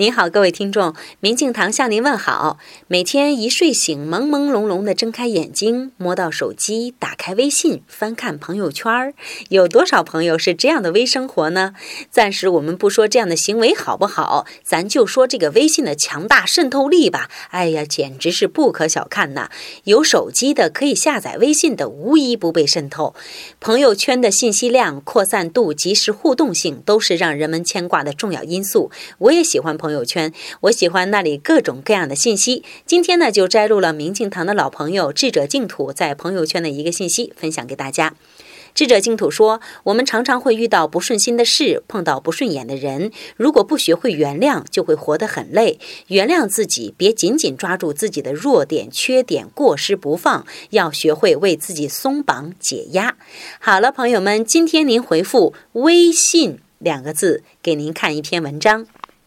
您好，各位听众，明镜堂向您问好。每天一睡醒，朦朦胧胧的睁开眼睛，摸到手机，打开微信，翻看朋友圈，有多少朋友是这样的微生活呢？暂时我们不说这样的行为好不好，咱就说这个微信的强大渗透力吧。哎呀，简直是不可小看呐！有手机的可以下载微信的，无一不被渗透。朋友圈的信息量、扩散度、及时互动性，都是让人们牵挂的重要因素。我也喜欢朋。朋友圈，我喜欢那里各种各样的信息。今天呢，就摘录了明镜堂的老朋友智者净土在朋友圈的一个信息，分享给大家。智者净土说：“我们常常会遇到不顺心的事，碰到不顺眼的人。如果不学会原谅，就会活得很累。原谅自己，别紧紧抓住自己的弱点、缺点、过失不放，要学会为自己松绑解压。”好了，朋友们，今天您回复“微信”两个字，给您看一篇文章。